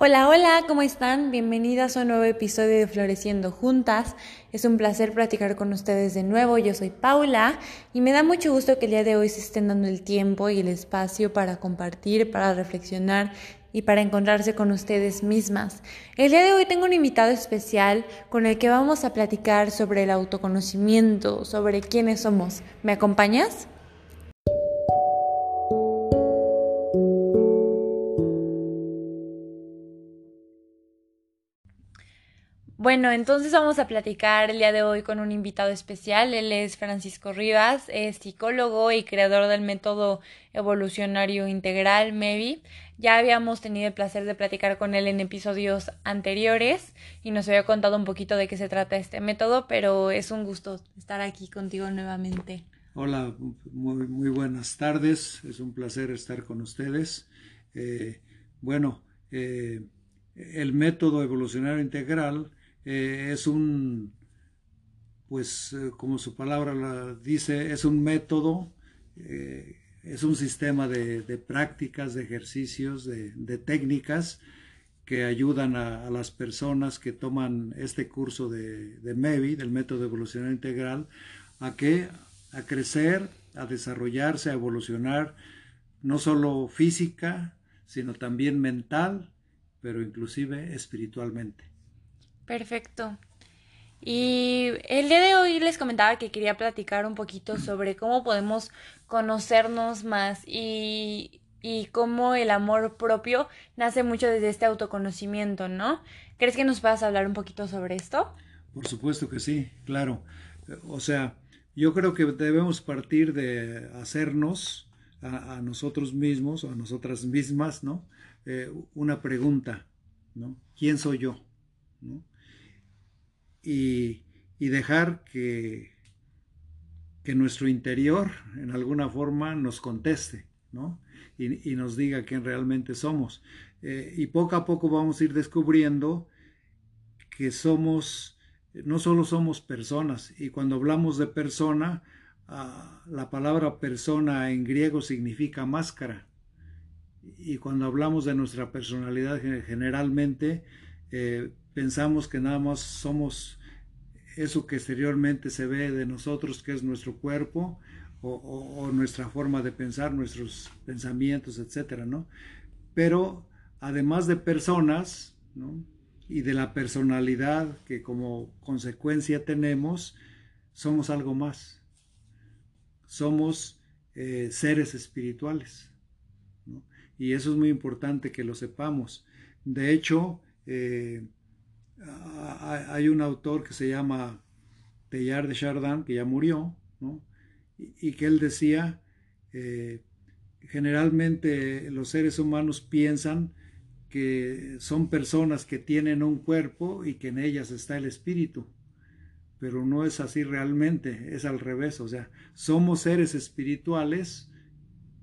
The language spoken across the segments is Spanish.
Hola, hola, ¿cómo están? Bienvenidas a un nuevo episodio de Floreciendo Juntas. Es un placer platicar con ustedes de nuevo. Yo soy Paula y me da mucho gusto que el día de hoy se estén dando el tiempo y el espacio para compartir, para reflexionar y para encontrarse con ustedes mismas. El día de hoy tengo un invitado especial con el que vamos a platicar sobre el autoconocimiento, sobre quiénes somos. ¿Me acompañas? Bueno, entonces vamos a platicar el día de hoy con un invitado especial. Él es Francisco Rivas, es psicólogo y creador del método evolucionario integral MEVI. Ya habíamos tenido el placer de platicar con él en episodios anteriores y nos había contado un poquito de qué se trata este método, pero es un gusto estar aquí contigo nuevamente. Hola, muy, muy buenas tardes. Es un placer estar con ustedes. Eh, bueno, eh, el método evolucionario integral eh, es un, pues eh, como su palabra la dice, es un método, eh, es un sistema de, prácticas, de ejercicios, de, técnicas que ayudan a, las personas que toman este curso de, de MEVI, del método evolucionario integral, a que a crecer, a desarrollarse, a evolucionar, no solo física, sino también mental, pero inclusive espiritualmente. Perfecto. Y el día de hoy les comentaba que quería platicar un poquito sobre cómo podemos conocernos más y, y cómo el amor propio nace mucho desde este autoconocimiento, ¿no? ¿Crees que nos puedas hablar un poquito sobre esto? Por supuesto que sí, claro. O sea, yo creo que debemos partir de hacernos a, nosotros mismos o a nosotras mismas, ¿no? Eh, una pregunta, ¿no? ¿Quién soy yo? ¿no? Y, dejar que, que nuestro interior en alguna forma nos conteste, ¿no? Y, nos diga quién realmente somos. Eh, y poco a poco vamos a ir descubriendo que somos, no solo somos personas, y cuando hablamos de persona, ah, la palabra persona en griego significa máscara. Y cuando hablamos de nuestra personalidad generalmente eh, pensamos que nada más somos eso que exteriormente se ve de nosotros, que es nuestro cuerpo o, nuestra forma de pensar, nuestros pensamientos, etcétera, ¿no? Pero además de personas, ¿no? Y de la personalidad que como consecuencia tenemos, somos algo más. Somos eh, seres espirituales. ¿no? Y eso es muy importante que lo sepamos. De hecho, eh, hay un autor que se llama Teilhard de Chardin, que ya murió, y, que él decía, eh, generalmente los seres humanos piensan que son personas que tienen un cuerpo y que en ellas está el espíritu, pero no es así realmente, es al revés, o sea, somos seres espirituales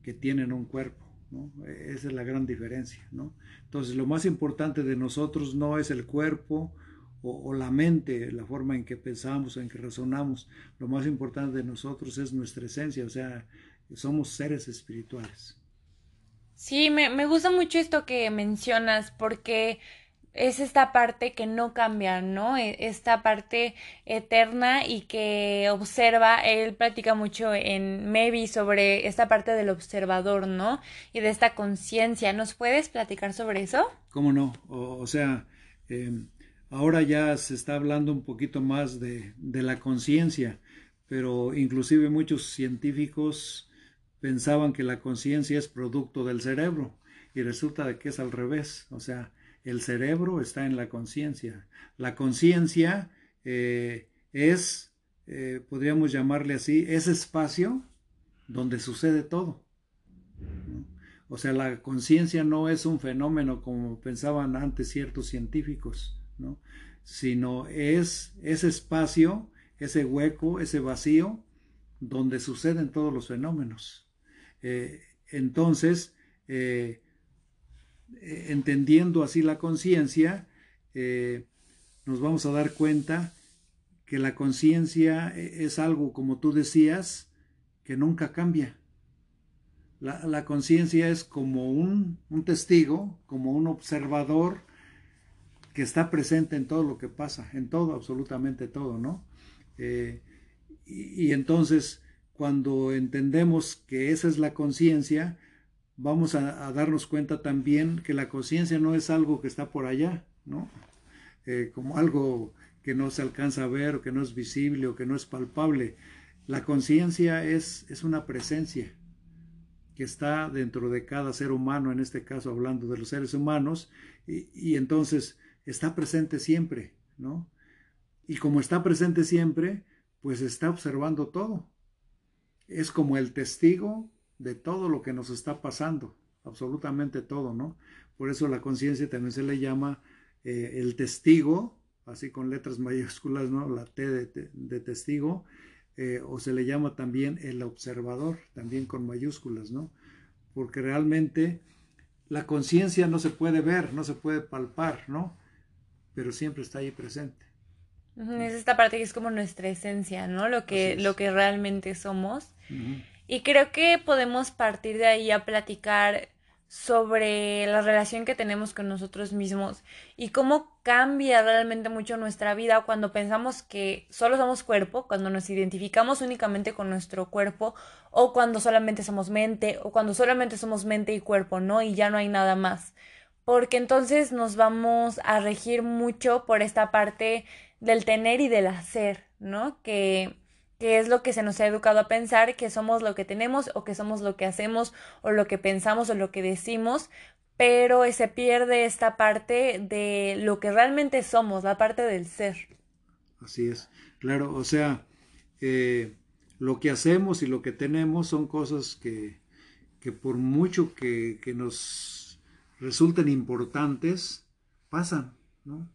que tienen un cuerpo. Esa es la gran diferencia, ¿no? Entonces, lo más importante de nosotros no es el cuerpo o, la mente, la forma en que pensamos, en que razonamos. Lo más importante de nosotros es nuestra esencia, o sea, somos seres espirituales. Sí, me gusta mucho esto que mencionas, porque es esta parte que no cambia, ¿no? E, esta parte eterna y que observa, él platica mucho en Maybe sobre esta parte del observador, ¿no? Y de esta conciencia. ¿Nos puedes platicar sobre eso? ¿Cómo no? O, sea, em, ahora ya se está hablando un poquito más de, de la conciencia, pero inclusive muchos científicos pensaban que la conciencia es producto del cerebro y resulta que es al revés, o sea, el cerebro está en la conciencia. La conciencia eh, es, eh, podríamos llamarle así, ese espacio donde sucede todo. O sea, la conciencia no es un fenómeno como pensaban antes ciertos científicos, ¿no? sino es ese espacio, ese hueco, ese vacío donde suceden todos los fenómenos. Eh, entonces, entendiendo así la conciencia, eh, nos vamos a dar cuenta que la conciencia es algo, como tú decías, que nunca cambia. La, conciencia es como un, testigo, como un observador que está presente en todo lo que pasa, en todo, absolutamente todo, ¿no? Eh, y, entonces, cuando entendemos que esa es la conciencia, vamos a, darnos cuenta también que la conciencia no es algo que está por allá, ¿no? Eh, como algo que no se alcanza a ver o que no es visible o que no es palpable. La conciencia es, es una presencia que está dentro de cada ser humano, en este caso hablando de los seres humanos, y, y entonces está presente siempre, ¿no? Y como está presente siempre, pues está observando todo. Es como el testigo de todo lo que nos está pasando, absolutamente todo, ¿no? Por eso la conciencia también se le llama eh, el testigo, así con letras mayúsculas, ¿no? La T de, testigo, eh, o se le llama también el observador, también con mayúsculas, ¿no? Porque realmente la conciencia no se puede ver, no se puede palpar, ¿no? Pero siempre está ahí presente. Es esta parte que es como nuestra esencia, ¿no? Lo que, lo que realmente somos. Y creo que podemos partir de ahí a platicar sobre la relación que tenemos con nosotros mismos y cómo cambia realmente mucho nuestra vida cuando pensamos que solo somos cuerpo, cuando nos identificamos únicamente con nuestro cuerpo o cuando solamente somos mente o cuando solamente somos mente y cuerpo, ¿no? Y ya no hay nada más. Porque entonces nos vamos a regir mucho por esta parte del tener y del hacer, ¿no? Que que es lo que se nos ha educado a pensar, que somos lo que tenemos o que somos lo que hacemos o lo que pensamos o lo que decimos, pero se pierde esta parte de lo que realmente somos, la parte del ser. Así es, claro, o sea, eh, lo que hacemos y lo que tenemos son cosas que, que por mucho que, que nos resulten importantes, pasan, ¿no?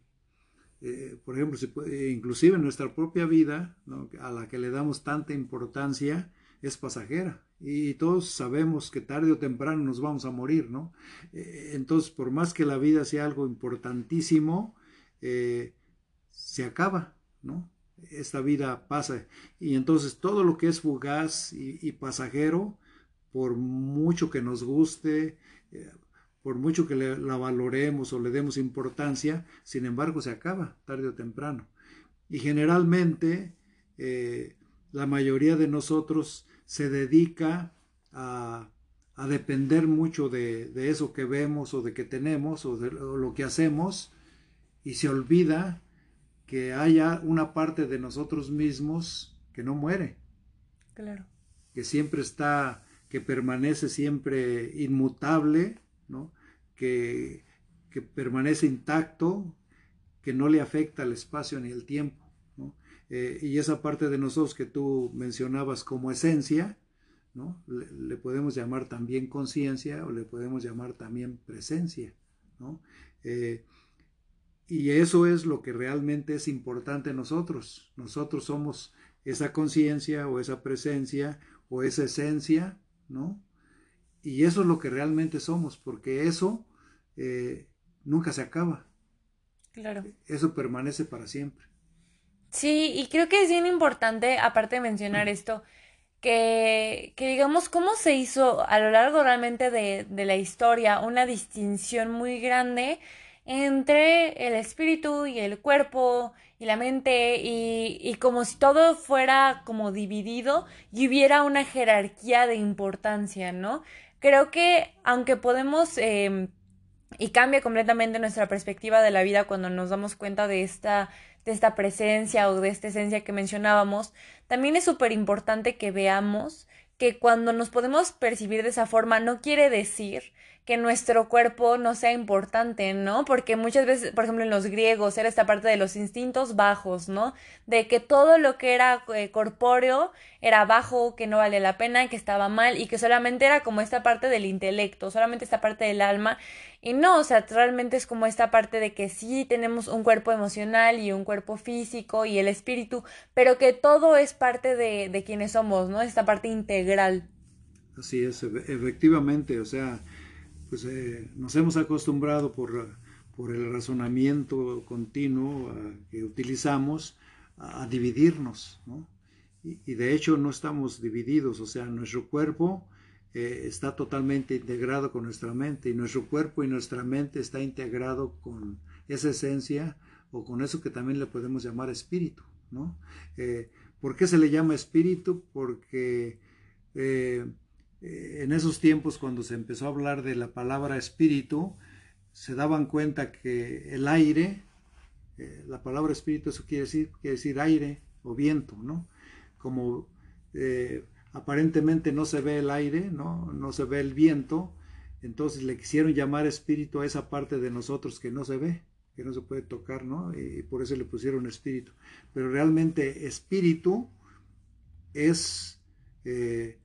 Eh, por ejemplo, inclusive nuestra propia vida, a la que le damos tanta importancia, es pasajera. Y todos sabemos que tarde o temprano nos vamos a morir, ¿no? Eh, entonces, por más que la vida sea algo importantísimo, eh, se acaba, ¿no? Esta vida pasa. Y entonces todo lo que es fugaz y pasajero, por mucho que nos guste, por mucho que la valoremos o le demos importancia, sin embargo se acaba tarde o temprano. Y generalmente eh, la mayoría de nosotros se dedica a, depender mucho de, eso que vemos o de que tenemos o de lo que hacemos y se olvida que haya una parte de nosotros mismos que no muere. Claro. Que siempre está, que permanece siempre inmutable que, permanece intacto, que no le afecta el espacio ni el tiempo. Eh, y esa parte de nosotros que tú mencionabas como esencia, ¿no? Le, podemos llamar también conciencia o le podemos llamar también presencia. Eh, y eso es lo que realmente es importante nosotros. Nosotros somos esa conciencia o esa presencia o esa esencia, ¿no? Y eso es lo que realmente somos, porque eso eh, nunca se acaba. Claro. Eso permanece para siempre. Sí, y creo que es bien importante, aparte de mencionar esto, que, que, digamos cómo se hizo a lo largo realmente de, de la historia una distinción muy grande entre el espíritu y el cuerpo y la mente y, y, como si todo fuera como dividido y hubiera una jerarquía de importancia, ¿no? Creo que aunque podemos em, y cambia completamente nuestra perspectiva de la vida cuando nos damos cuenta de esta de esta presencia o de esta esencia que mencionábamos, también es súper importante que veamos que cuando nos podemos percibir de esa forma no quiere decir que nuestro cuerpo no sea importante, ¿no? Porque muchas veces, por ejemplo, en los griegos era esta parte de los instintos bajos, ¿no? De que todo lo que era eh, corpóreo era bajo, que no vale la pena, que estaba mal y que solamente era como esta parte del intelecto, solamente esta parte del alma. Y no, o sea, realmente es como esta parte de que sí tenemos un cuerpo emocional y un cuerpo físico y el espíritu, pero que todo es parte de, de quienes somos, ¿no? Esta parte integral. Así es, efectivamente, o sea, pues eh, nos hemos acostumbrado por, por el razonamiento continuo que utilizamos a, dividirnos, ¿no? y, de hecho no estamos divididos, o sea, nuestro cuerpo eh, está totalmente integrado con nuestra mente y nuestro cuerpo y nuestra mente está integrado con esa esencia o con eso que también le podemos llamar espíritu, ¿no? Eh, ¿Por qué se le llama espíritu? Porque eh, en esos tiempos cuando se empezó a hablar de la palabra espíritu, se daban cuenta que el aire, la palabra espíritu, eso quiere decir, quiere decir aire o viento, ¿no? Como aparentemente no se ve el aire, ¿no? no se ve el viento, entonces le quisieron llamar espíritu a esa parte de nosotros que no se ve, que no se puede tocar, ¿no? Y por eso le pusieron espíritu. Pero realmente espíritu es eh,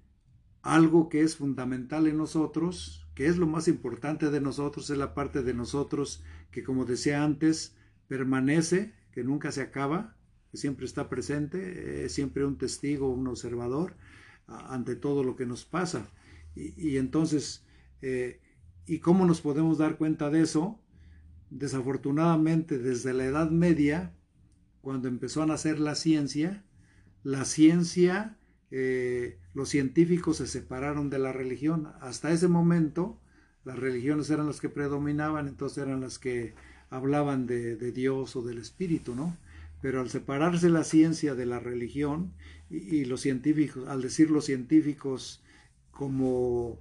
algo que es fundamental en nosotros, que es lo más importante de nosotros, es la parte de nosotros que, como decía antes, permanece, que nunca se acaba, que siempre está presente, es siempre un testigo, un observador, ante todo lo que nos pasa. Y, entonces, eh, ¿y cómo nos podemos dar cuenta de eso? Desafortunadamente, desde la Edad Media, cuando empezó a nacer la ciencia, la ciencia, eh, los científicos se separaron de la religión. Hasta ese momento, las religiones eran las que predominaban, entonces eran las que hablaban de, de Dios o del Espíritu, ¿no? Pero al separarse la ciencia de la religión y, los científicos, al decir los científicos como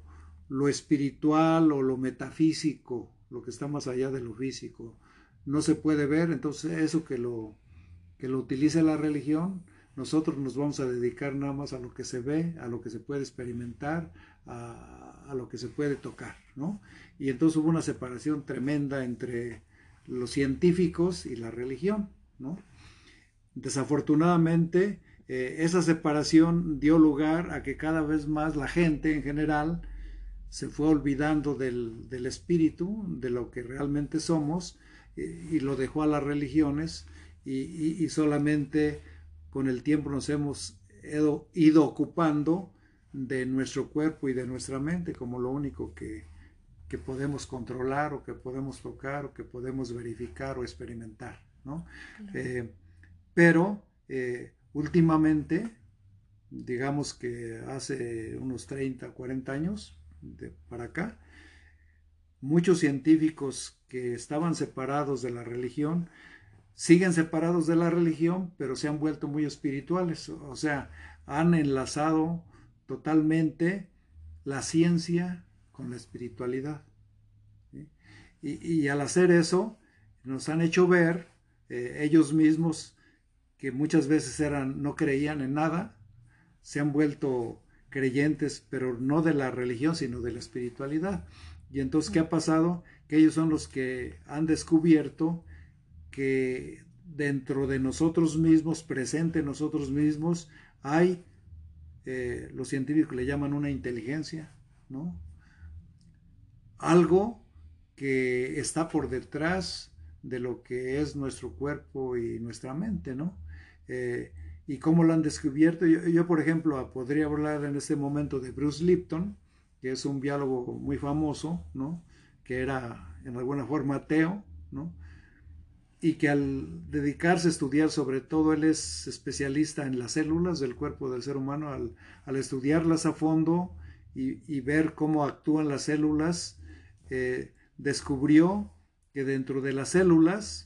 lo espiritual o lo metafísico, lo que está más allá de lo físico, no se puede ver, entonces eso que lo, que lo utilice la religión, nosotros nos vamos a dedicar nada más a lo que se ve, a lo que se puede experimentar, a, a, lo que se puede tocar, ¿no? Y entonces hubo una separación tremenda entre los científicos y la religión, ¿no? Desafortunadamente, eh, esa separación dio lugar a que cada vez más la gente en general se fue olvidando del, espíritu, de lo que realmente somos, y lo dejó a las religiones, y, solamente con el tiempo nos hemos ido, ocupando de nuestro cuerpo y de nuestra mente como lo único que, podemos controlar o que podemos tocar o que podemos verificar o experimentar. ¿no? Eh, pero eh, últimamente, digamos que hace unos 30, 40 años de, para acá, muchos científicos que estaban separados de la religión siguen separados de la religión, pero se han vuelto muy espirituales, o sea, han enlazado totalmente la ciencia con la espiritualidad. Y, al hacer eso, nos han hecho ver eh, ellos mismos que muchas veces eran, no creían en nada, se han vuelto creyentes, pero no de la religión, sino de la espiritualidad. Y entonces, ¿qué ha pasado? Que ellos son los que han descubierto que dentro de nosotros mismos, presente en nosotros mismos, hay, eh, los científicos le llaman una inteligencia, ¿no? Algo que está por detrás de lo que es nuestro cuerpo y nuestra mente, ¿no? Eh, y cómo lo han descubierto. Yo, por ejemplo, podría hablar en este momento de Bruce Lipton, que es un biólogo muy famoso, ¿no? que era en alguna forma ateo, ¿no? y que al dedicarse a estudiar sobre todo, él es especialista en las células del cuerpo del ser humano, al, estudiarlas a fondo y, ver cómo actúan las células, eh, descubrió que dentro de las células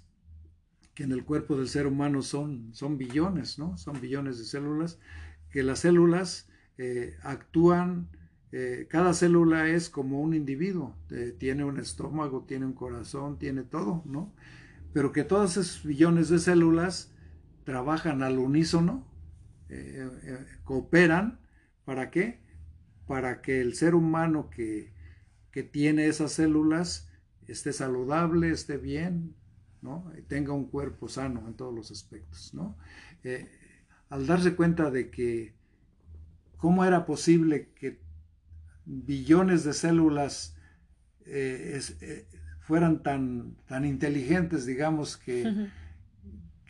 que en el cuerpo del ser humano son, son billones, ¿no? Son billones de células, que las células eh, actúan, eh, cada célula es como un individuo, eh, tiene un estómago, tiene un corazón, tiene todo, ¿no? Pero que todos esos billones de células trabajan al unísono, cooperan, ¿para qué? Para que el ser humano que, que tiene esas células esté saludable, esté bien, y tenga un cuerpo sano en todos los aspectos, ¿no? Eh, al darse cuenta de que cómo era posible que billones de células eh, eh, fueran tan, tan inteligentes, digamos, que,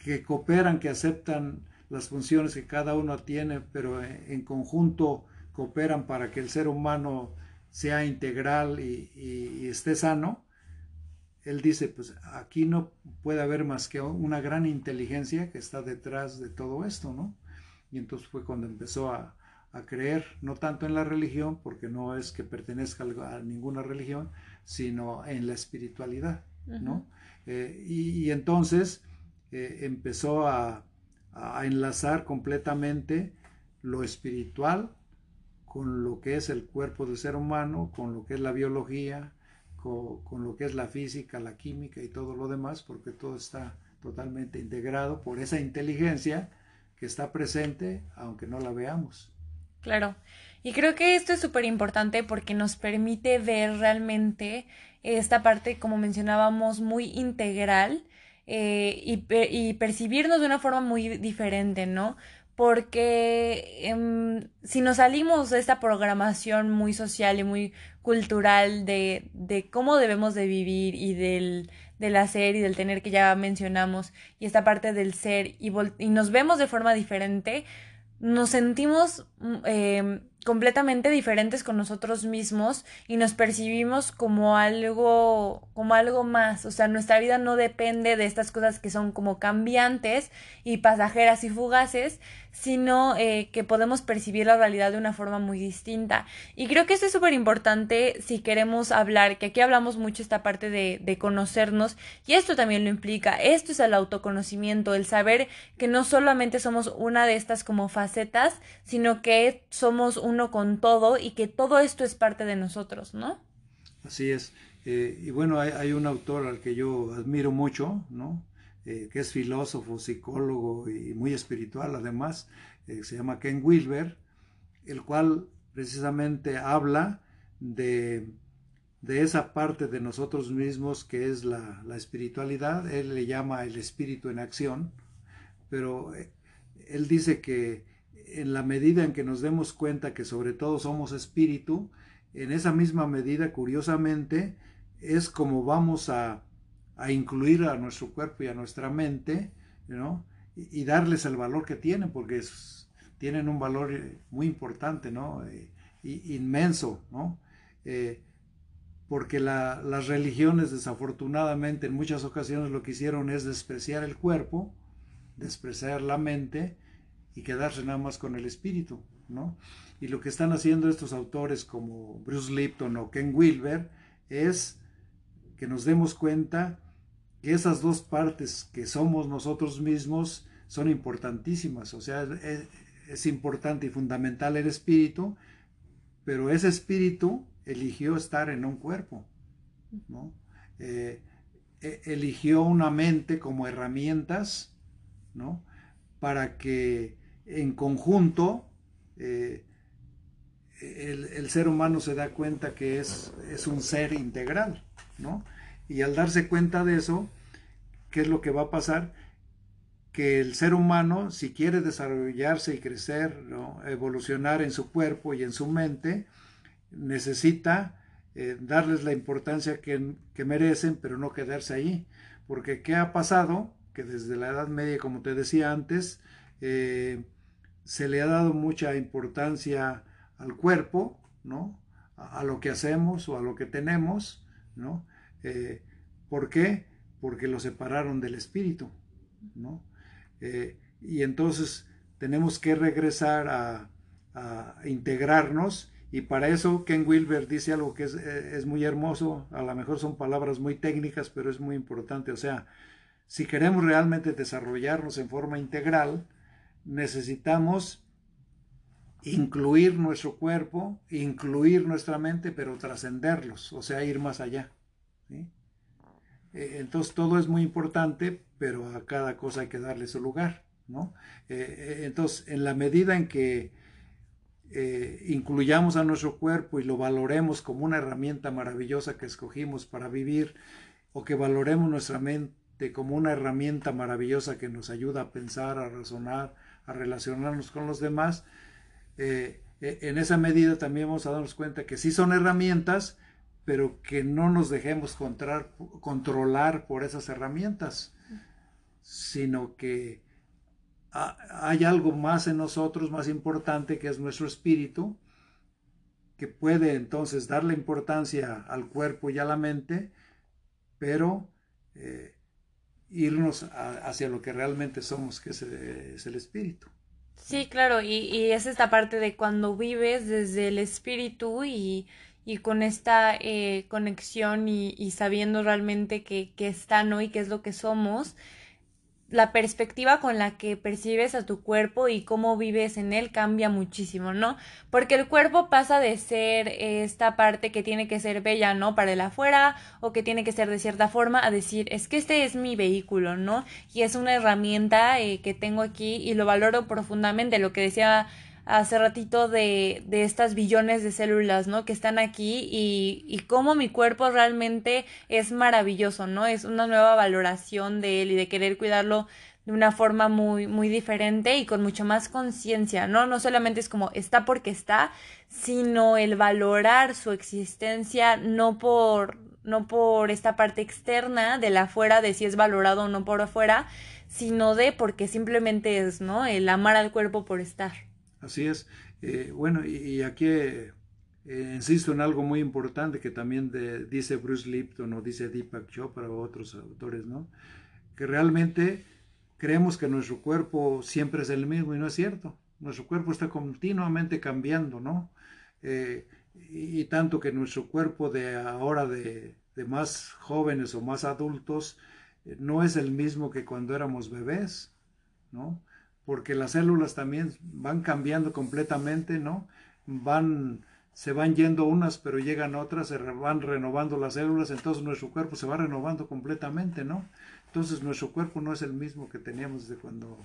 que cooperan, que aceptan las funciones que cada uno tiene, pero en, conjunto cooperan para que el ser humano sea integral y esté sano, él dice, pues aquí no puede haber más que una gran inteligencia que está detrás de todo esto, ¿no? Y entonces fue cuando empezó a, a creer no tanto en la religión, porque no es que pertenezca a ninguna religión, sino en la espiritualidad, ¿no? Eh, y, entonces eh, empezó a, enlazar completamente lo espiritual con lo que es el cuerpo del ser humano, con lo que es la biología, con, lo que es la física, la química y todo lo demás, porque todo está totalmente integrado por esa inteligencia que está presente aunque no la veamos. Claro. Y creo que esto es súper importante porque nos permite ver realmente esta parte, como mencionábamos, muy integral eh, y, percibirnos de una forma muy diferente, ¿no? Porque em, si nos salimos de esta programación muy social y muy cultural de, de cómo debemos de vivir y del, del hacer y del tener que ya mencionamos y esta parte del ser y, nos vemos de forma diferente, nos sentimos eh, completamente diferentes con nosotros mismos y nos percibimos como algo como algo más, o sea, nuestra vida no depende de estas cosas que son como cambiantes y pasajeras y fugaces, sino eh, que podemos percibir la realidad de una forma muy distinta. Y creo que esto es súper importante si queremos hablar, que aquí hablamos mucho esta parte de, de conocernos y esto también lo implica, esto es el autoconocimiento, el saber que no solamente somos una de estas como facetas, sino que somos uno con todo y que todo esto es parte de nosotros, ¿no? Así es. Eh, y bueno, hay, un autor al que yo admiro mucho, ¿no? Eh, que es filósofo, psicólogo y muy espiritual además, eh, se llama Ken Wilber, el cual precisamente habla de, de esa parte de nosotros mismos que es la, la, espiritualidad, él le llama el espíritu en acción, pero él dice que en la medida en que nos demos cuenta que sobre todo somos espíritu, en esa misma medida, curiosamente, es como vamos a, incluir a nuestro cuerpo y a nuestra mente, ¿no? Y, darles el valor que tienen, porque tienen un valor eh, muy importante, ¿no? Eh, inmenso, ¿no? Eh, porque las religiones desafortunadamente en muchas ocasiones lo que hicieron es despreciar el cuerpo, despreciar la mente y quedarse nada más con el espíritu, ¿no? Y lo que están haciendo estos autores como Bruce Lipton o Ken Wilber es que nos demos cuenta esas dos partes que somos nosotros mismos son importantísimas, o sea, es, importante y fundamental el espíritu, pero ese espíritu eligió estar en un cuerpo, ¿no? Eh, e, eligió una mente como herramientas, ¿no? Para que en conjunto, eh, el, ser humano se da cuenta que es, es, un ser integral, ¿no? Y al darse cuenta de eso, ¿qué es lo que va a pasar? Que el ser humano, si quiere desarrollarse y crecer, evolucionar en su cuerpo y en su mente, necesita eh, darles la importancia que, que merecen, pero no quedarse ahí. Porque ¿qué ha pasado? Que desde la Edad Media, como te decía antes, eh, se le ha dado mucha importancia al cuerpo, ¿no? A, lo que hacemos o a lo que tenemos, ¿no? Eh, ¿Por qué? Porque lo separaron del espíritu, ¿no? Eh, y entonces tenemos que regresar a, integrarnos y para eso Ken Wilber dice algo que es, es, muy hermoso, a lo mejor son palabras muy técnicas, pero es muy importante, o sea, si queremos realmente desarrollarnos en forma integral, necesitamos incluir nuestro cuerpo, incluir nuestra mente, pero trascenderlos, o sea, ir más allá. Eh, entonces todo es muy importante, pero a cada cosa hay que darle su lugar. ¿no? Eh, eh, entonces, en la medida en que incluyamos a nuestro cuerpo y lo valoremos como una herramienta maravillosa que escogimos para vivir, o que valoremos nuestra mente como una herramienta maravillosa que nos ayuda a pensar, a razonar, a relacionarnos con los demás, en esa medida también vamos a darnos cuenta que sí son herramientas, pero que no nos dejemos controlar por esas herramientas, sino que hay algo más en nosotros, más importante, que es nuestro espíritu, que puede entonces darle importancia al cuerpo y a la mente, pero eh, irnos hacia lo que realmente somos, que es el, espíritu. Sí, claro, y, y es esta parte de cuando vives desde el espíritu y, y con esta eh, conexión y, sabiendo realmente que, que está, ¿no? Y qué es lo que somos, la perspectiva con la que percibes a tu cuerpo y cómo vives en él cambia muchísimo, ¿no? Porque el cuerpo pasa de ser esta parte que tiene que ser bella, ¿no? Para el afuera o que tiene que ser de cierta forma a decir, es que este es mi vehículo, ¿no? Y es una herramienta eh, que tengo aquí y lo valoro profundamente, lo que decía hace ratito de, de estas billones de células, ¿no? Que están aquí y, y cómo mi cuerpo realmente es maravilloso, ¿no? Es una nueva valoración de él y de querer cuidarlo de una forma muy, muy diferente y con mucho más conciencia, ¿no? No solamente es como está porque está, sino el valorar su existencia no por, no por esta parte externa de la afuera, de si es valorado o no por afuera, sino de porque simplemente es, ¿no? El amar al cuerpo por estar. Así es. Eh, bueno, y, aquí eh, insisto en algo muy importante que también dice Bruce Lipton o dice Deepak Chopra o otros autores, ¿no? Que realmente creemos que nuestro cuerpo siempre es el mismo y no es cierto. Nuestro cuerpo está continuamente cambiando, ¿no? Eh, y, tanto que nuestro cuerpo de ahora de, de más jóvenes o más adultos eh, no es el mismo que cuando éramos bebés, ¿no? Porque las células también van cambiando completamente, ¿no? Van, se van yendo unas, pero llegan otras, se van renovando las células, entonces nuestro cuerpo se va renovando completamente, ¿no? Entonces nuestro cuerpo no es el mismo que teníamos desde cuando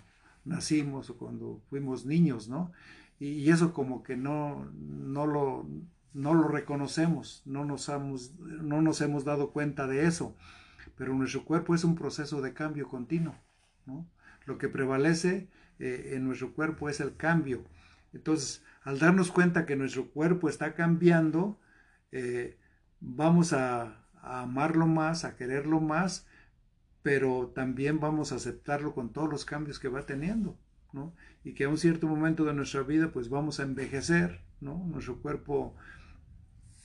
nacimos o cuando fuimos niños, ¿no? Y, eso como que no, no, lo, no lo reconocemos, no nos, hemos, no nos hemos dado cuenta de eso, pero nuestro cuerpo es un proceso de cambio continuo, ¿no? Lo que prevalece eh, en nuestro cuerpo es el cambio. Entonces, al darnos cuenta que nuestro cuerpo está cambiando, eh, vamos a, amarlo más, a quererlo más, pero también vamos a aceptarlo con todos los cambios que va teniendo, ¿no? Y que a un cierto momento de nuestra vida, pues vamos a envejecer, ¿no? Nuestro cuerpo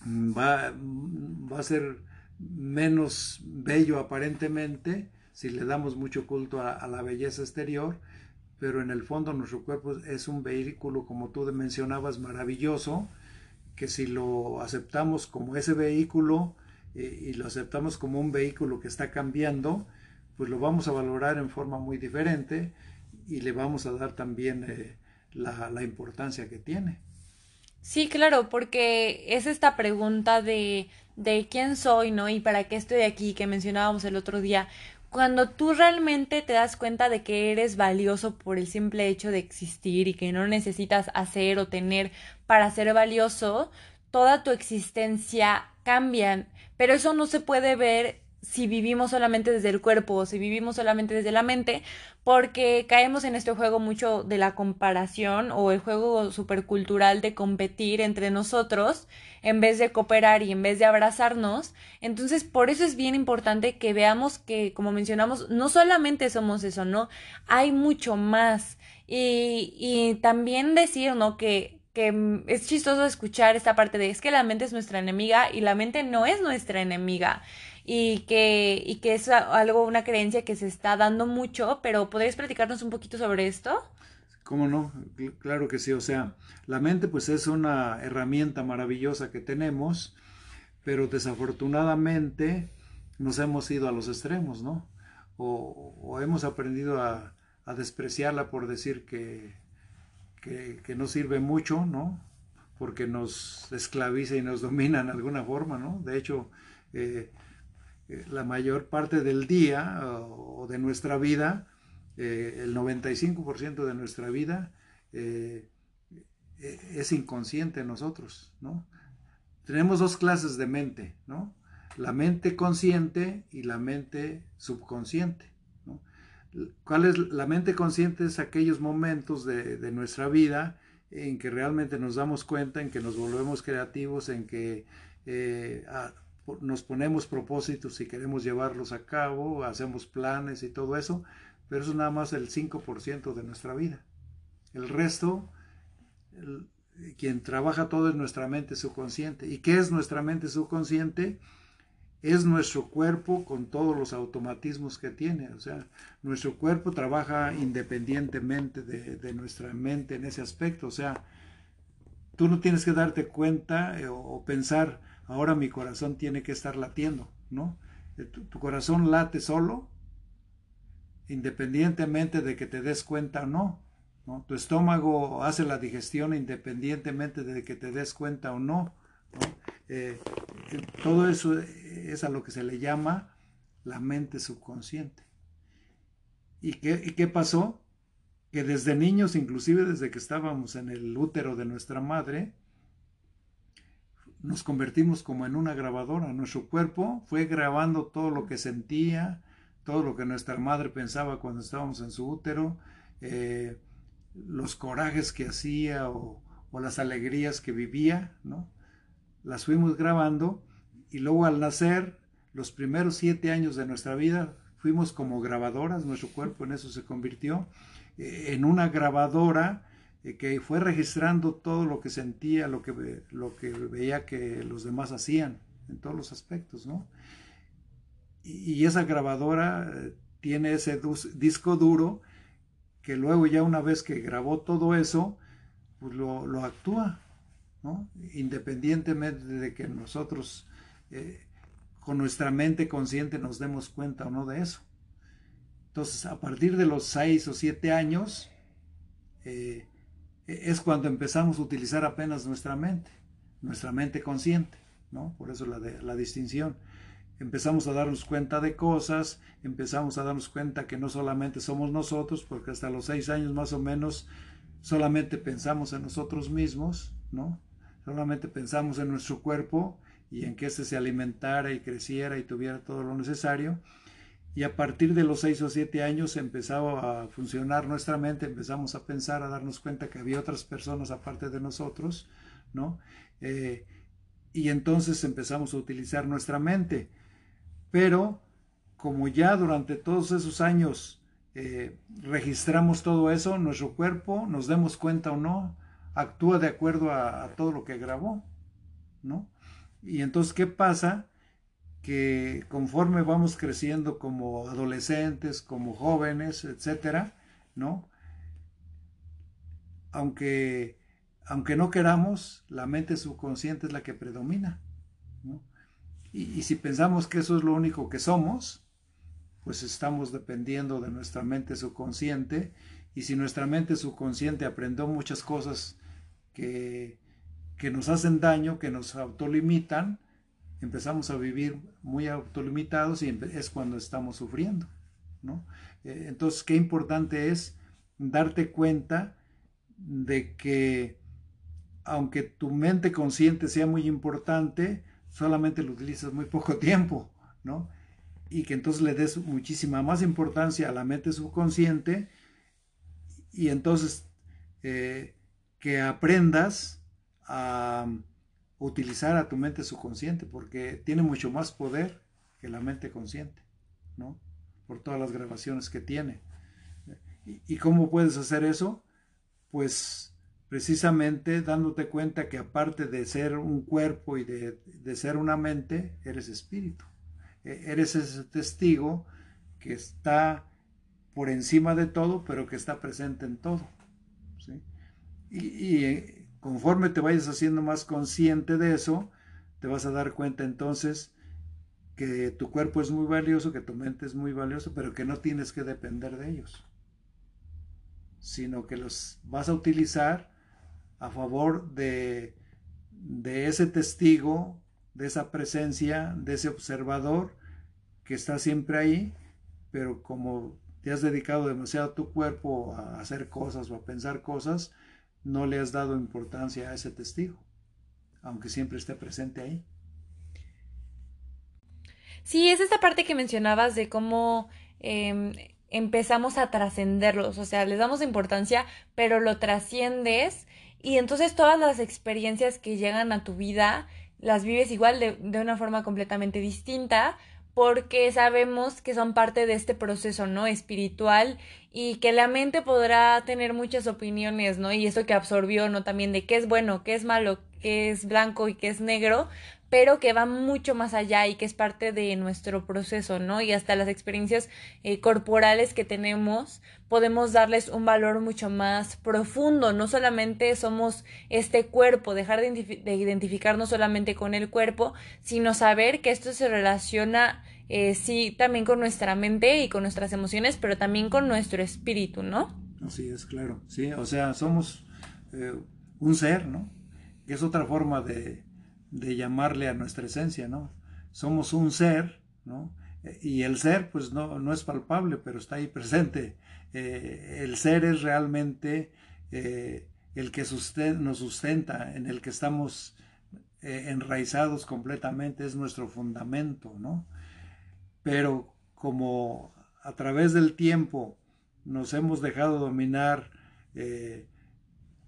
va, va a ser menos bello aparentemente si le damos mucho culto a la belleza exterior, pero en el fondo nuestro cuerpo es un vehículo, como tú mencionabas, maravilloso, que si lo aceptamos como ese vehículo eh, y lo aceptamos como un vehículo que está cambiando, pues lo vamos a valorar en forma muy diferente y le vamos a dar también eh, la, la importancia que tiene. Sí, claro, porque es esta pregunta de, de quién soy, ¿no? Y para qué estoy aquí que mencionábamos el otro día cuando tú realmente te das cuenta de que eres valioso por el simple hecho de existir y que no necesitas hacer o tener para ser valioso, toda tu existencia cambia. Pero eso no se puede ver si vivimos solamente desde el cuerpo o si vivimos solamente desde la mente, porque caemos en este juego mucho de la comparación o el juego supercultural de competir entre nosotros en vez de cooperar y en vez de abrazarnos. Entonces, por eso es bien importante que veamos que, como mencionamos, no solamente somos eso, ¿no? Hay mucho más. Y, y también decir, ¿no? Que que es chistoso escuchar esta parte de es que la mente es nuestra enemiga y la mente no es nuestra enemiga y que, y que es algo, una creencia que se está dando mucho, pero ¿podrías platicarnos un poquito sobre esto? ¿Cómo no? Claro que sí, o sea, la mente pues es una herramienta maravillosa que tenemos, pero desafortunadamente nos hemos ido a los extremos, ¿no? O, hemos aprendido a, a, despreciarla por decir que, que, que no sirve mucho, ¿no? Porque nos esclaviza y nos domina en alguna forma, ¿no? De hecho, eh, la mayor parte del día o de nuestra vida, eh, el 95% de nuestra vida eh, es inconsciente en nosotros, ¿no? Tenemos dos clases de mente, ¿no? La mente consciente y la mente subconsciente. ¿no? ¿Cuál es la mente consciente? Es aquellos momentos de, nuestra vida en que realmente nos damos cuenta, en que nos volvemos creativos, en que eh, nos ponemos propósitos y queremos llevarlos a cabo, hacemos planes y todo eso, pero eso es nada más el 5% de nuestra vida. El resto, quien trabaja todo es nuestra mente subconsciente. ¿Y qué es nuestra mente subconsciente? es nuestro cuerpo con todos los automatismos que tiene. O sea, nuestro cuerpo trabaja independientemente de, nuestra mente en ese aspecto. O sea, tú no tienes que darte cuenta eh, o, pensar, ahora mi corazón tiene que estar latiendo, ¿no? Eh, tu, corazón late solo, independientemente de que te des cuenta o no. Tu estómago hace la digestión independientemente de que te des cuenta o no. Eh, todo eso es a lo que se le llama la mente subconsciente. ¿Y qué pasó? Que desde niños, inclusive desde que estábamos en el útero de nuestra madre, nos convertimos como en una grabadora. Nuestro cuerpo fue grabando todo lo que sentía, todo lo que nuestra madre pensaba cuando estábamos en su útero, eh, los corajes que hacía o, las alegrías que vivía, ¿no? Las fuimos grabando y luego al nacer, los primeros siete años de nuestra vida, fuimos como grabadoras, nuestro cuerpo en eso se convirtió, eh, en una grabadora que fue registrando todo lo que sentía, lo que, lo que veía que los demás hacían, en todos los aspectos, ¿no? Y, esa grabadora eh, tiene ese disco duro que luego ya una vez que grabó todo eso, pues lo, actúa, ¿no? Independientemente de que nosotros eh, con nuestra mente consciente nos demos cuenta o no de eso. Entonces, a partir de los seis o siete años, eh, es cuando empezamos a utilizar apenas nuestra mente, nuestra mente consciente, ¿no? Por eso la, de, la distinción. Empezamos a darnos cuenta de cosas, empezamos a darnos cuenta que no solamente somos nosotros, porque hasta los seis años más o menos solamente pensamos en nosotros mismos, ¿no? Solamente pensamos en nuestro cuerpo y en que éste se alimentara y creciera y tuviera todo lo necesario. Y a partir de los seis o siete años empezaba a funcionar nuestra mente, empezamos a pensar, a darnos cuenta que había otras personas aparte de nosotros, ¿no? Eh, y entonces empezamos a utilizar nuestra mente. Pero como ya durante todos esos años eh, registramos todo eso, nuestro cuerpo, nos demos cuenta o no, actúa de acuerdo a, a todo lo que grabó, ¿no? Y entonces, ¿qué pasa? Que conforme vamos creciendo como adolescentes, como jóvenes, etcétera, ¿no? Aunque, aunque no queramos, la mente subconsciente es la que predomina. Y, y si pensamos que eso es lo único que somos, pues estamos dependiendo de nuestra mente subconsciente. Y si nuestra mente subconsciente aprendió muchas cosas que que nos hacen daño, que nos autolimitan, empezamos a vivir muy autolimitados y es cuando estamos sufriendo. ¿no? Eh, entonces, qué importante es darte cuenta de que aunque tu mente consciente sea muy importante, solamente lo utilizas muy poco tiempo, ¿no? Y que entonces le des muchísima más importancia a la mente subconsciente y entonces eh, que aprendas a utilizar a tu mente subconsciente porque tiene mucho más poder que la mente consciente, ¿no? Por todas las grabaciones que tiene. ¿Y, cómo puedes hacer eso? Pues precisamente dándote cuenta que aparte de ser un cuerpo y de, de ser una mente, eres espíritu. E, eres ese testigo que está por encima de todo, pero que está presente en todo. ¿sí? Y, y, conforme te vayas haciendo más consciente de eso, te vas a dar cuenta entonces que tu cuerpo es muy valioso, que tu mente es muy valioso, pero que no tienes que depender de ellos, sino que los vas a utilizar a favor de, de ese testigo, de esa presencia, de ese observador que está siempre ahí, pero como te has dedicado demasiado a tu cuerpo a hacer cosas o a pensar cosas, no le has dado importancia a ese testigo, aunque siempre esté presente ahí. Sí, es esta parte que mencionabas de cómo em, empezamos a trascenderlos, o sea, les damos importancia, pero lo trasciendes y entonces todas las experiencias que llegan a tu vida las vives igual de, de una forma completamente distinta, porque sabemos que son parte de este proceso, ¿no? Espiritual y que la mente podrá tener muchas opiniones, ¿no? Y eso que absorbió, ¿no? También de qué es bueno, qué es malo, que es blanco y que es negro, pero que va mucho más allá y que es parte de nuestro proceso, ¿no? Y hasta las experiencias eh, corporales que tenemos podemos darles un valor mucho más profundo, no solamente somos este cuerpo, dejar de, de identificarnos solamente con el cuerpo, sino saber que esto se relaciona eh, sí también con nuestra mente y con nuestras emociones, pero también con nuestro espíritu, ¿no? Así es, claro, sí, o sea, somos eh, un ser, ¿no? Es otra forma de, de llamarle a nuestra esencia, ¿no? Somos un ser, ¿no? Y el ser, pues no, no es palpable, pero está ahí presente. Eh, el ser es realmente eh, el que nos sustenta, en el que estamos eh, enraizados completamente, es nuestro fundamento, ¿no? Pero como a través del tiempo nos hemos dejado dominar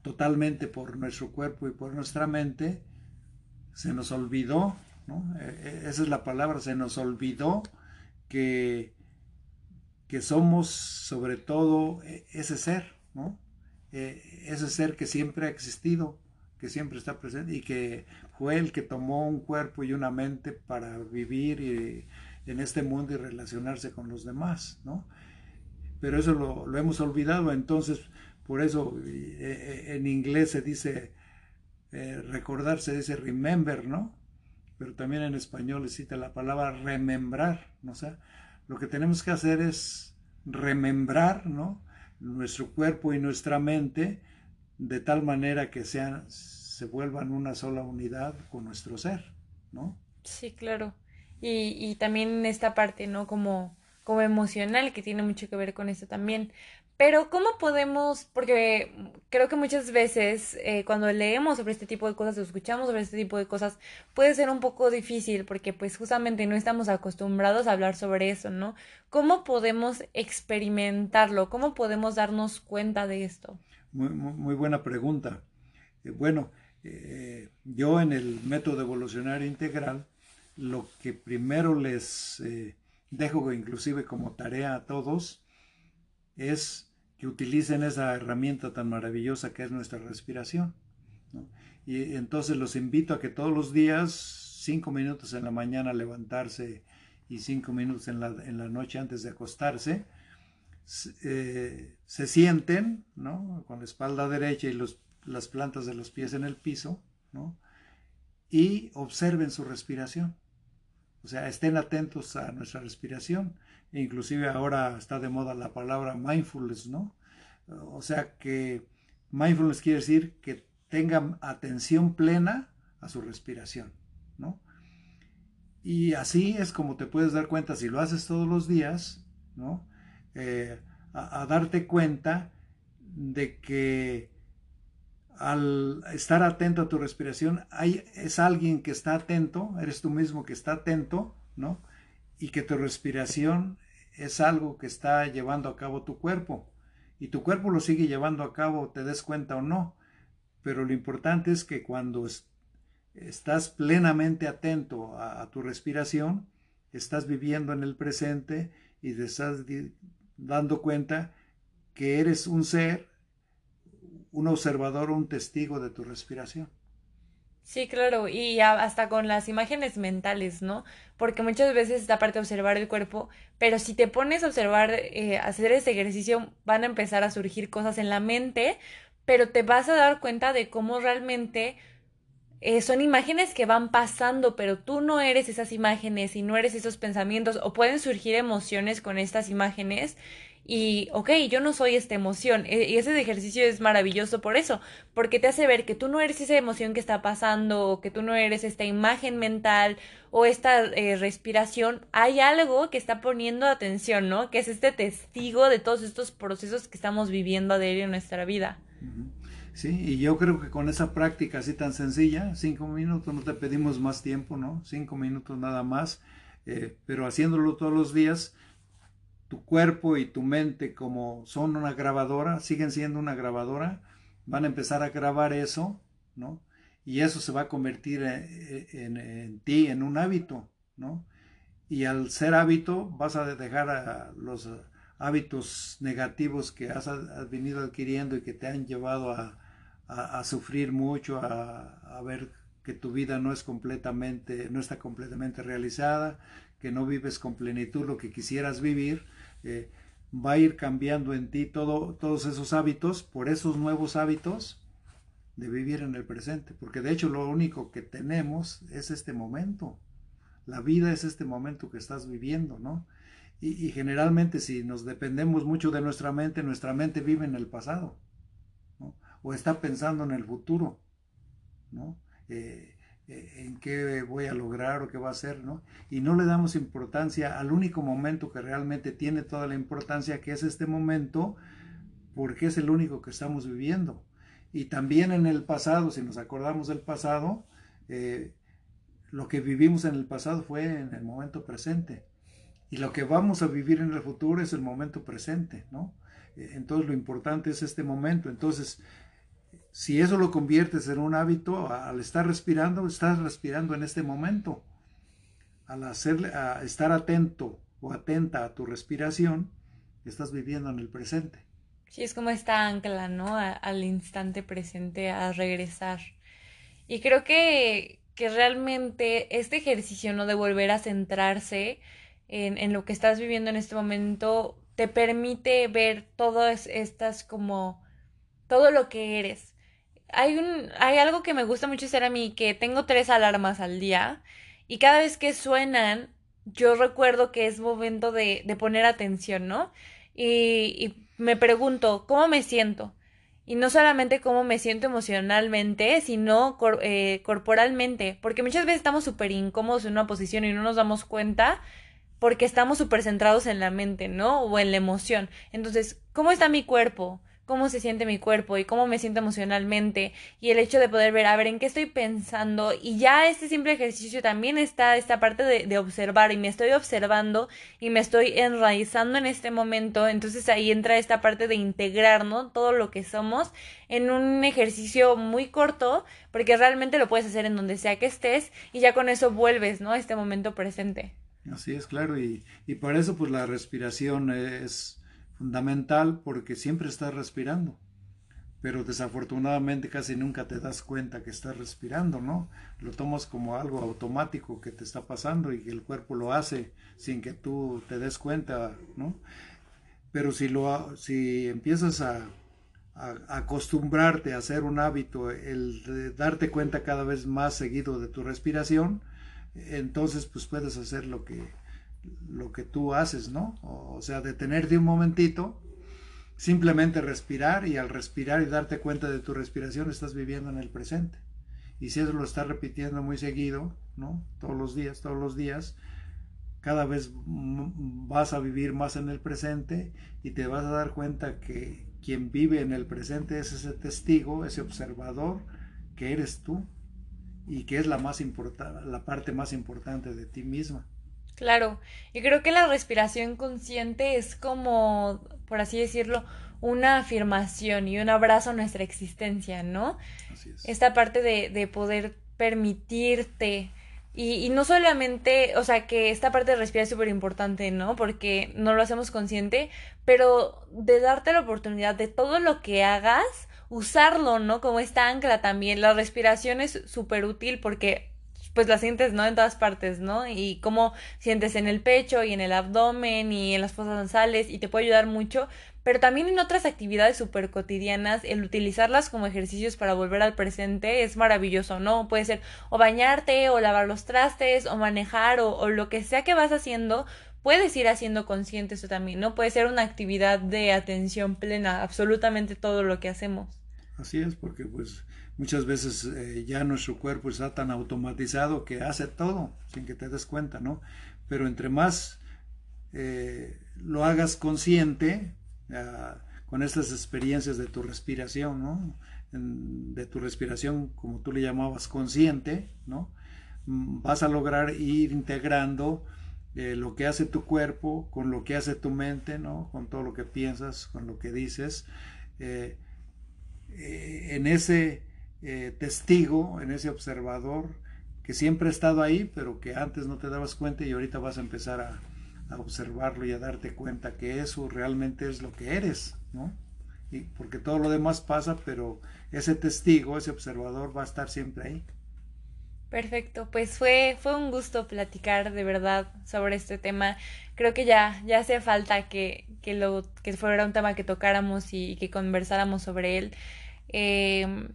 totalmente por nuestro cuerpo y por nuestra mente, se nos olvidó, ¿no? E, e, esa es la palabra, se nos olvidó que, que somos sobre todo e, ese ser, ese ser que siempre ha existido, que siempre está presente y que fue el que tomó un cuerpo y una mente para vivir en este mundo y relacionarse con los demás. Pero eso lo hemos olvidado, entonces por eso en inglés se dice eh, recordar se dice remember, ¿no? Pero también en español cita la palabra remembrar, ¿no? O sea, lo que tenemos que hacer es remembrar, ¿no? Nuestro cuerpo y nuestra mente de tal manera que sean, se vuelvan una sola unidad con nuestro ser, ¿no? Sí, claro. Y, y también esta parte, ¿no? Como, como emocional, que tiene mucho que ver con esto también. Pero ¿cómo podemos, porque creo que muchas veces eh, cuando leemos sobre este tipo de cosas o escuchamos sobre este tipo de cosas puede ser un poco difícil porque pues justamente no estamos acostumbrados a hablar sobre eso, ¿no? ¿Cómo podemos experimentarlo? ¿Cómo podemos darnos cuenta de esto? Muy, muy, buena pregunta. Eh, bueno, eh, yo en el método evolucionario integral, lo que primero les dejo inclusive como tarea a todos es que utilicen esa herramienta tan maravillosa que es nuestra respiración. Y entonces los invito a que todos los días, cinco minutos en la mañana levantarse y cinco minutos en la, en la noche antes de acostarse, eh, se sienten ¿no? con la espalda derecha y los, las plantas de los pies en el piso ¿no? y observen su respiración. O sea, estén atentos a nuestra respiración inclusive ahora está de moda la palabra mindfulness, ¿no? O sea que mindfulness quiere decir que tengan atención plena a su respiración, ¿no? Y así es como te puedes dar cuenta si lo haces todos los días, ¿no? Eh, a, darte cuenta de que al estar atento a tu respiración, hay, es alguien que está atento, eres tú mismo que está atento, ¿no? y que tu respiración es algo que está llevando a cabo tu cuerpo y tu cuerpo lo sigue llevando a cabo, te des cuenta o no. Pero lo importante es que cuando estás plenamente atento a, tu respiración, estás viviendo en el presente y te estás dando cuenta que eres un ser, un observador, un testigo de tu respiración. Sí, claro, y hasta con las imágenes mentales, ¿no? Porque muchas veces esta parte de observar el cuerpo, pero si te pones a observar, eh, hacer ese ejercicio, van a empezar a surgir cosas en la mente, pero te vas a dar cuenta de cómo realmente eh, son imágenes que van pasando, pero tú no eres esas imágenes y no eres esos pensamientos, o pueden surgir emociones con estas imágenes y, ok, yo no soy esta emoción. E, y ese ejercicio es maravilloso por eso, porque te hace ver que tú no eres esa emoción que está pasando, o que tú no eres esta imagen mental o esta eh, respiración. Hay algo que está poniendo atención, ¿no? Que es este testigo de todos estos procesos que estamos viviendo a diario en nuestra vida. Sí, y yo creo que con esa práctica así tan sencilla, cinco minutos, no te pedimos más tiempo, ¿no? Cinco minutos nada más, eh, pero haciéndolo todos los días, tu cuerpo y tu mente como son una grabadora, siguen siendo una grabadora, van a empezar a grabar eso, ¿no? Y eso se va a convertir en, ti, en un hábito, ¿no? Y al ser hábito vas a dejar a los hábitos negativos que has, venido adquiriendo y que te han llevado a, a, sufrir mucho, a, a, ver que tu vida no es completamente, no está completamente realizada, que no vives con plenitud lo que quisieras vivir, va a ir cambiando en ti todo, todos esos hábitos por esos nuevos hábitos de vivir en el presente, porque de hecho lo único que tenemos es este momento. La vida es este momento que estás viviendo, ¿no? Y, generalmente si nos dependemos mucho de nuestra mente, nuestra mente vive en el pasado, ¿no? O está pensando en el futuro, ¿no? Eh, en qué voy a lograr o qué va a hacer, ¿no? Y no le damos importancia al único momento que realmente tiene toda la importancia, que es este momento, porque es el único que estamos viviendo. Y también en el pasado, si nos acordamos del pasado, eh, lo que vivimos en el pasado fue en el momento presente. Y lo que vamos a vivir en el futuro es el momento presente, ¿no? Eh, entonces lo importante es este momento. Entonces, si eso lo conviertes en un hábito, al estar respirando, estás respirando en este momento. Al hacerle, estar atento o atenta a tu respiración, estás viviendo en el presente. Sí, es como esta ancla, ¿no? al instante presente, a regresar. Y creo que, que realmente este ejercicio, ¿no? De volver a centrarse en, en lo que estás viviendo en este momento, te permite ver todas estas como todo lo que eres. Hay un, hay algo que me gusta mucho hacer a mí, que tengo tres alarmas al día, y cada vez que suenan, yo recuerdo que es momento de, de poner atención, ¿no? y, me pregunto, ¿cómo me siento? Y no solamente cómo me siento emocionalmente, sino eh, corporalmente, porque muchas veces estamos súper incómodos en una posición y no nos damos cuenta porque estamos súper centrados en la mente, ¿no? O en la emoción. Entonces, ¿cómo está mi cuerpo? Cómo se siente mi cuerpo y cómo me siento emocionalmente y el hecho de poder ver, a ver, en qué estoy pensando y ya este simple ejercicio también está esta parte de, observar y me estoy observando y me estoy enraizando en este momento, entonces ahí entra esta parte de integrar, ¿no? Todo lo que somos en un ejercicio muy corto porque realmente lo puedes hacer en donde sea que estés y ya con eso vuelves, ¿no? A este momento presente. Así es, claro, y, y por eso pues la respiración es fundamental porque siempre estás respirando, pero desafortunadamente casi nunca te das cuenta que estás respirando, ¿no? Lo tomas como algo automático que te está pasando y que el cuerpo lo hace sin que tú te des cuenta, ¿no? Pero si, lo, si empiezas a, acostumbrarte a hacer un hábito, el de darte cuenta cada vez más seguido de tu respiración, entonces pues puedes hacer lo que, lo que tú haces, ¿no? O sea, detenerte un momentito, simplemente respirar y al respirar y darte cuenta de tu respiración estás viviendo en el presente. Y si eso lo estás repitiendo muy seguido, ¿no? Todos los días, todos los días, cada vez vas a vivir más en el presente y te vas a dar cuenta que quien vive en el presente es ese testigo, ese observador que eres tú y que es la más la parte más importante de ti misma. Claro, y creo que la respiración consciente es como, por así decirlo, una afirmación y un abrazo a nuestra existencia, ¿no? Así es. Esta parte de, de poder permitirte y, y, no solamente, o sea, que esta parte de respirar es súper importante, ¿no? Porque no lo hacemos consciente, pero de darte la oportunidad de todo lo que hagas, usarlo, ¿no? Como esta ancla también. La respiración es súper útil porque pues la sientes, ¿no? En todas partes, ¿no? Y cómo sientes en el pecho y en el abdomen y en las fosas nasales y te puede ayudar mucho, pero también en otras actividades súper cotidianas, el utilizarlas como ejercicios para volver al presente es maravilloso, ¿no? Puede ser o bañarte o lavar los trastes o manejar o, o lo que sea que vas haciendo, puedes ir haciendo consciente eso también, ¿no? Puede ser una actividad de atención plena, absolutamente todo lo que hacemos. Así es, porque pues muchas veces eh, ya nuestro cuerpo está tan automatizado que hace todo sin que te des cuenta, ¿no? Pero entre más eh, lo hagas consciente, ah, con estas experiencias de tu respiración, ¿no? de tu respiración, como tú le llamabas, consciente, ¿no? Mm, vas a lograr ir integrando eh, lo que hace tu cuerpo con lo que hace tu mente, ¿no? Con todo lo que piensas, con lo que dices. en ese eh, testigo, en ese observador que siempre ha estado ahí, pero que antes no te dabas cuenta y ahorita vas a empezar a, observarlo y a darte cuenta que eso realmente es lo que eres, ¿no? y porque todo lo demás pasa, pero ese testigo, ese observador va a estar siempre ahí. Perfecto, pues fue, fue un gusto platicar de verdad sobre este tema. Creo que ya, ya hace falta que, que, lo, que fuera un tema que tocáramos y, que conversáramos sobre él. Em,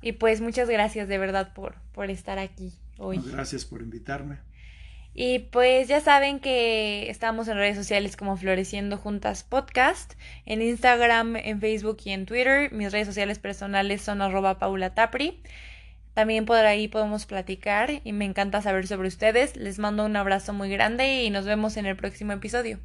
y pues muchas gracias de verdad por, por estar aquí hoy. Gracias por invitarme. Y pues ya saben que estamos en redes sociales como Floreciendo Juntas Podcast, en Instagram, en Facebook y en Twitter. Mis redes sociales personales son arroba Paula Tapri. También por ahí podemos platicar y me encanta saber sobre ustedes. Les mando un abrazo muy grande y nos vemos en el próximo episodio.